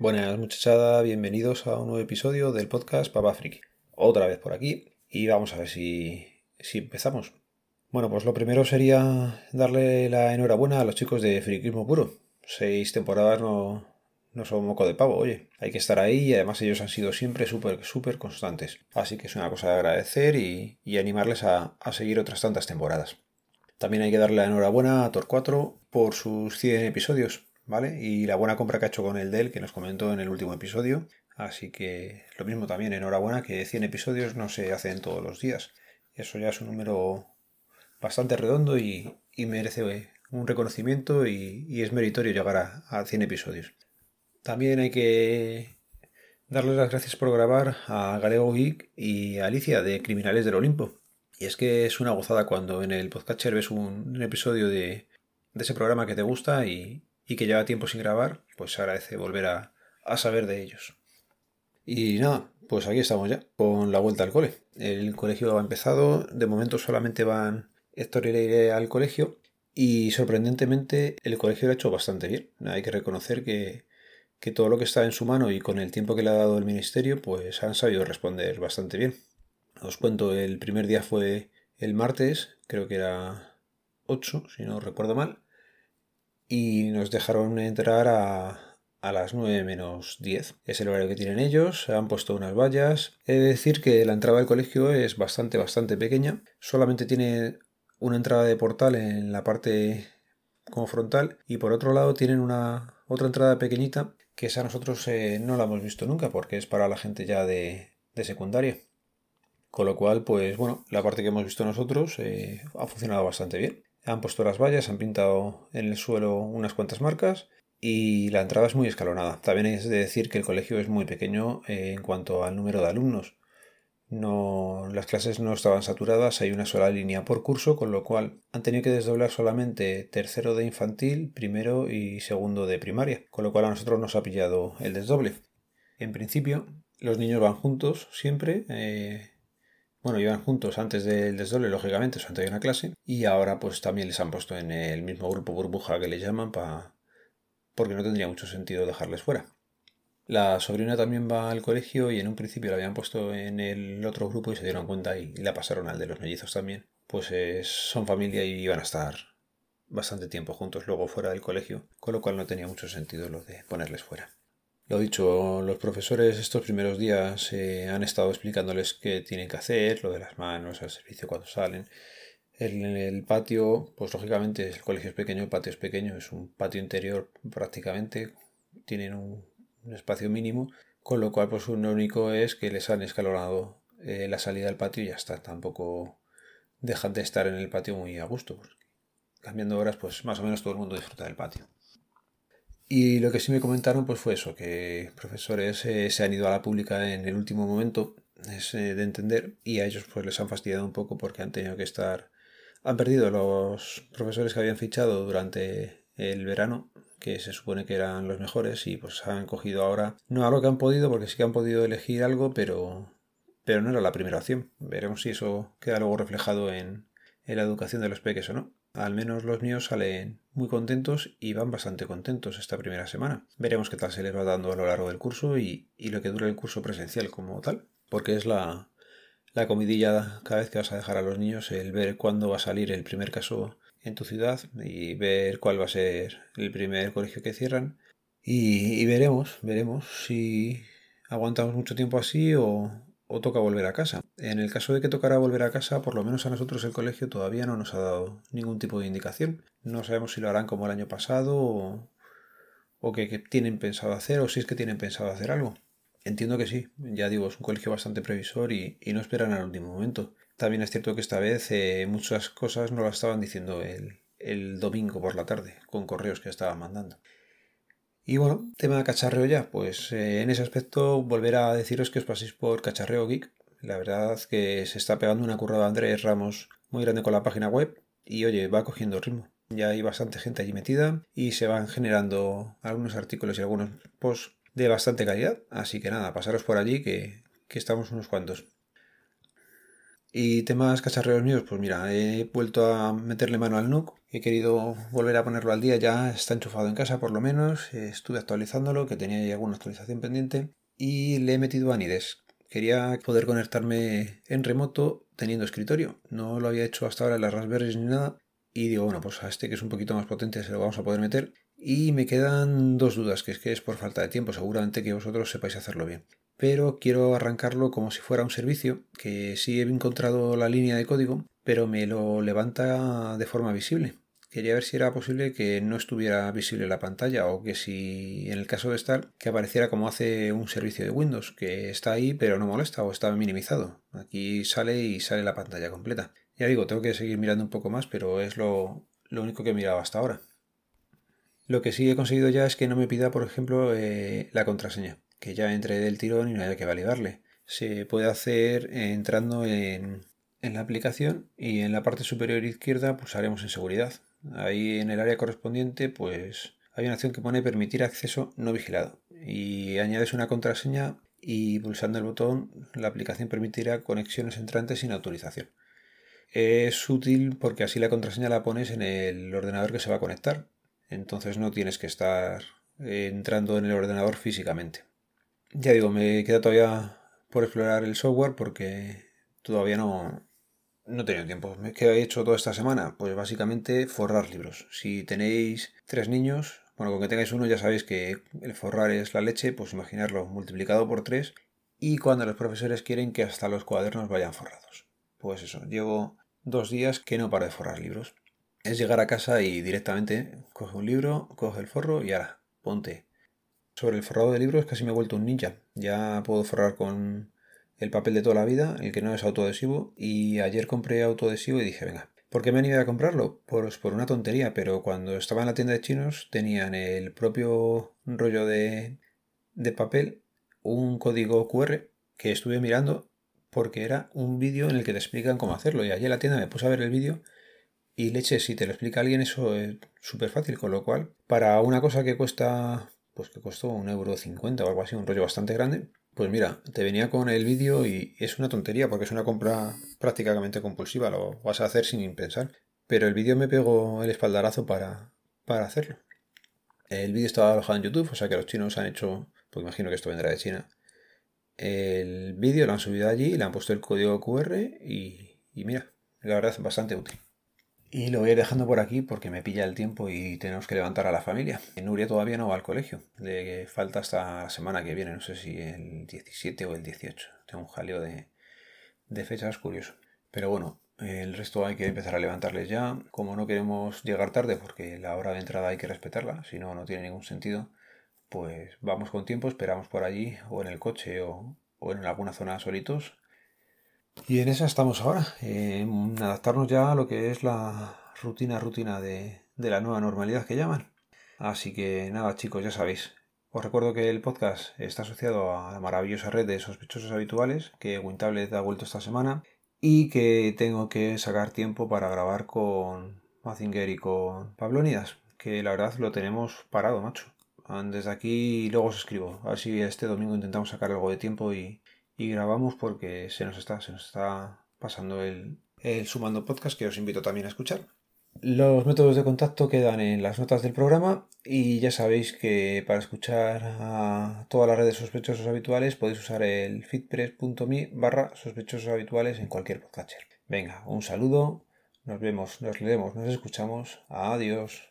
Buenas muchachada, bienvenidos a un nuevo episodio del podcast Papa Friki. Otra vez por aquí y vamos a ver si, si empezamos. Bueno, pues lo primero sería darle la enhorabuena a los chicos de Friquismo Puro. Seis temporadas no, no son moco de pavo, oye. Hay que estar ahí y además ellos han sido siempre súper, súper constantes. Así que es una cosa de agradecer y, animarles a, a, seguir otras tantas temporadas. También hay que darle la enhorabuena a Tor4 por sus 100 episodios, ¿vale? Y la buena compra que ha hecho con el Dell, que nos comentó en el último episodio. Así que lo mismo también, enhorabuena, que 100 episodios no se hacen todos los días. Eso ya es un número bastante redondo y, merece un reconocimiento y, es meritorio llegar a, a 100 episodios. También hay que darles las gracias por grabar a Galego Geek y a Alicia de Criminales del Olimpo. Y es que es una gozada cuando en el podcatcher ves un, episodio de, ese programa que te gusta y, que lleva tiempo sin grabar, pues se agradece volver a, saber de ellos. Y nada, pues aquí estamos ya, con la vuelta al cole. El colegio ha empezado, de momento solamente van Héctor y Leire al colegio y sorprendentemente el colegio lo ha hecho bastante bien. Hay que reconocer que, que todo lo que está en su mano y con el tiempo que le ha dado el ministerio, pues han sabido responder bastante bien. Os cuento, el primer día fue el martes, creo que era 8, si no recuerdo mal, y nos dejaron entrar a, a las 9 menos 10. Es el horario que tienen ellos, han puesto unas vallas. He de decir que la entrada del colegio es bastante, bastante pequeña, solamente tiene una entrada de portal en la parte como frontal y por otro lado tienen una otra entrada pequeñita que esa nosotros eh, no la hemos visto nunca porque es para la gente ya de, de secundaria. Con lo cual, pues bueno, la parte que hemos visto nosotros eh, ha funcionado bastante bien. Han puesto las vallas, han pintado en el suelo unas cuantas marcas y la entrada es muy escalonada. También es de decir que el colegio es muy pequeño eh, en cuanto al número de alumnos. No, las clases no estaban saturadas, hay una sola línea por curso, con lo cual han tenido que desdoblar solamente tercero de infantil, primero y segundo de primaria, con lo cual a nosotros nos ha pillado el desdoble. En principio, los niños van juntos siempre, eh, bueno, iban juntos antes del desdoble, lógicamente, antes de una clase, y ahora pues también les han puesto en el mismo grupo burbuja que le llaman para porque no tendría mucho sentido dejarles fuera. La sobrina también va al colegio y en un principio la habían puesto en el otro grupo y se dieron cuenta y, la pasaron al de los mellizos también. Pues son familia y iban a estar bastante tiempo juntos luego fuera del colegio, con lo cual no tenía mucho sentido lo de ponerles fuera. Lo dicho, los profesores estos primeros días eh, han estado explicándoles qué tienen que hacer, lo de las manos, al servicio cuando salen. En el patio, pues lógicamente el colegio es pequeño, el patio es pequeño, es un patio interior prácticamente, tienen un, espacio mínimo, con lo cual pues lo único es que les han escalonado eh, la salida al patio y ya está, tampoco dejan de estar en el patio muy a gusto, cambiando horas pues más o menos todo el mundo disfruta del patio. Y lo que sí me comentaron pues fue eso, que profesores eh, se han ido a la pública en el último momento, es eh, de entender, y a ellos pues les han fastidiado un poco porque han tenido que estar, han perdido los profesores que habían fichado durante el verano, que se supone que eran los mejores, y pues han cogido ahora, no a lo que han podido, porque sí que han podido elegir algo, pero, pero no era la primera opción. Veremos si eso queda luego reflejado en, en la educación de los peques o no. Al menos los míos salen muy contentos y van bastante contentos esta primera semana. Veremos qué tal se les va dando a lo largo del curso y, lo que dura el curso presencial como tal, porque es la, la comidilla cada vez que vas a dejar a los niños, el ver cuándo va a salir el primer caso en tu ciudad y ver cuál va a ser el primer colegio que cierran. Y, y veremos, veremos si aguantamos mucho tiempo así o, o toca volver a casa. En el caso de que tocara volver a casa, por lo menos a nosotros el colegio todavía no nos ha dado ningún tipo de indicación. No sabemos si lo harán como el año pasado o, o que, tienen pensado hacer o si es que tienen pensado hacer algo. Entiendo que sí, ya digo, es un colegio bastante previsor y, no esperan al último momento. También es cierto que esta vez eh, muchas cosas no las estaban diciendo el, el domingo por la tarde, con correos que estaban mandando. Y bueno, tema de cacharreo ya, pues eh, en ese aspecto volver a deciros que os paséis por Cacharreo Geek. La verdad que se está pegando una curra de Andrés Ramos muy grande con la página web y oye, va cogiendo ritmo. Ya hay bastante gente allí metida y se van generando algunos artículos y algunos posts de bastante calidad. Así que nada, pasaros por allí que, que estamos unos cuantos. Y temas cacharreos míos, pues mira, he vuelto a meterle mano al NUC He querido volver a ponerlo al día, ya está enchufado en casa por lo menos, estuve actualizándolo, que tenía ya alguna actualización pendiente, y le he metido a Nides. Quería poder conectarme en remoto teniendo escritorio, no lo había hecho hasta ahora en las Raspberry ni nada, y digo, bueno, pues a este que es un poquito más potente se lo vamos a poder meter. Y me quedan dos dudas, que es que es por falta de tiempo, seguramente que vosotros sepáis hacerlo bien. Pero quiero arrancarlo como si fuera un servicio, que sí he encontrado la línea de código, pero me lo levanta de forma visible. Quería ver si era posible que no estuviera visible la pantalla o que si en el caso de estar que apareciera como hace un servicio de Windows, que está ahí pero no molesta o está minimizado. Aquí sale y sale la pantalla completa. Ya digo, tengo que seguir mirando un poco más, pero es lo, único que he mirado hasta ahora. Lo que sí he conseguido ya es que no me pida, por ejemplo, eh, la contraseña, que ya entre del tirón y no haya que validarle. Se puede hacer entrando en, en la aplicación y en la parte superior izquierda pulsaremos en seguridad. Ahí en el área correspondiente pues hay una opción que pone permitir acceso no vigilado y añades una contraseña y pulsando el botón la aplicación permitirá conexiones entrantes sin autorización. Es útil porque así la contraseña la pones en el ordenador que se va a conectar. Entonces no tienes que estar entrando en el ordenador físicamente. Ya digo, me queda todavía por explorar el software porque todavía no, no he tenido tiempo. ¿Qué he hecho toda esta semana? Pues básicamente forrar libros. Si tenéis tres niños, bueno, con que tengáis uno ya sabéis que el forrar es la leche, pues imaginarlo multiplicado por tres. Y cuando los profesores quieren que hasta los cuadernos vayan forrados. Pues eso, llevo dos días que no paro de forrar libros. Es llegar a casa y directamente coge un libro, coge el forro y ahora, ponte. Sobre el forrado de libros casi me he vuelto un ninja. Ya puedo forrar con el papel de toda la vida, el que no es autoadhesivo, y ayer compré autoadhesivo y dije, venga, ¿por qué me han a comprarlo? Pues por una tontería, pero cuando estaba en la tienda de chinos tenían el propio rollo de, de papel, un código QR que estuve mirando porque era un vídeo en el que te explican cómo hacerlo. Y allí en la tienda me puse a ver el vídeo y leche, si te lo explica alguien, eso es súper fácil. Con lo cual, para una cosa que cuesta, pues que costó un euro cincuenta o algo así, un rollo bastante grande, pues mira, te venía con el vídeo y es una tontería porque es una compra prácticamente compulsiva, lo vas a hacer sin pensar. Pero el vídeo me pegó el espaldarazo para, para hacerlo. El vídeo estaba alojado en YouTube, o sea que los chinos han hecho, pues imagino que esto vendrá de China, el vídeo, lo han subido allí, le han puesto el código QR y, mira, la verdad es bastante útil. Y lo voy a ir dejando por aquí porque me pilla el tiempo y tenemos que levantar a la familia. Nuria todavía no va al colegio. Le falta hasta la semana que viene, no sé si el 17 o el 18. Tengo un jaleo de, de fechas curioso. Pero bueno, el resto hay que empezar a levantarles ya. Como no queremos llegar tarde porque la hora de entrada hay que respetarla, si no, no tiene ningún sentido pues vamos con tiempo, esperamos por allí o en el coche o, en alguna zona solitos. Y en esa estamos ahora, en adaptarnos ya a lo que es la rutina, rutina de, la nueva normalidad que llaman. Así que nada chicos, ya sabéis. Os recuerdo que el podcast está asociado a la maravillosa red de sospechosos habituales que Wintablet ha vuelto esta semana y que tengo que sacar tiempo para grabar con Mazinger y con Pablo Nidas, que la verdad lo tenemos parado, macho. Desde aquí luego os escribo. A ver si este domingo intentamos sacar algo de tiempo y, grabamos porque se nos está, se nos está pasando el, el sumando podcast que os invito también a escuchar. Los métodos de contacto quedan en las notas del programa y ya sabéis que para escuchar a todas las redes sospechosos habituales podéis usar el fitpress.me barra sospechosos habituales en cualquier podcatcher. Venga, un saludo, nos vemos, nos leemos, nos escuchamos, adiós.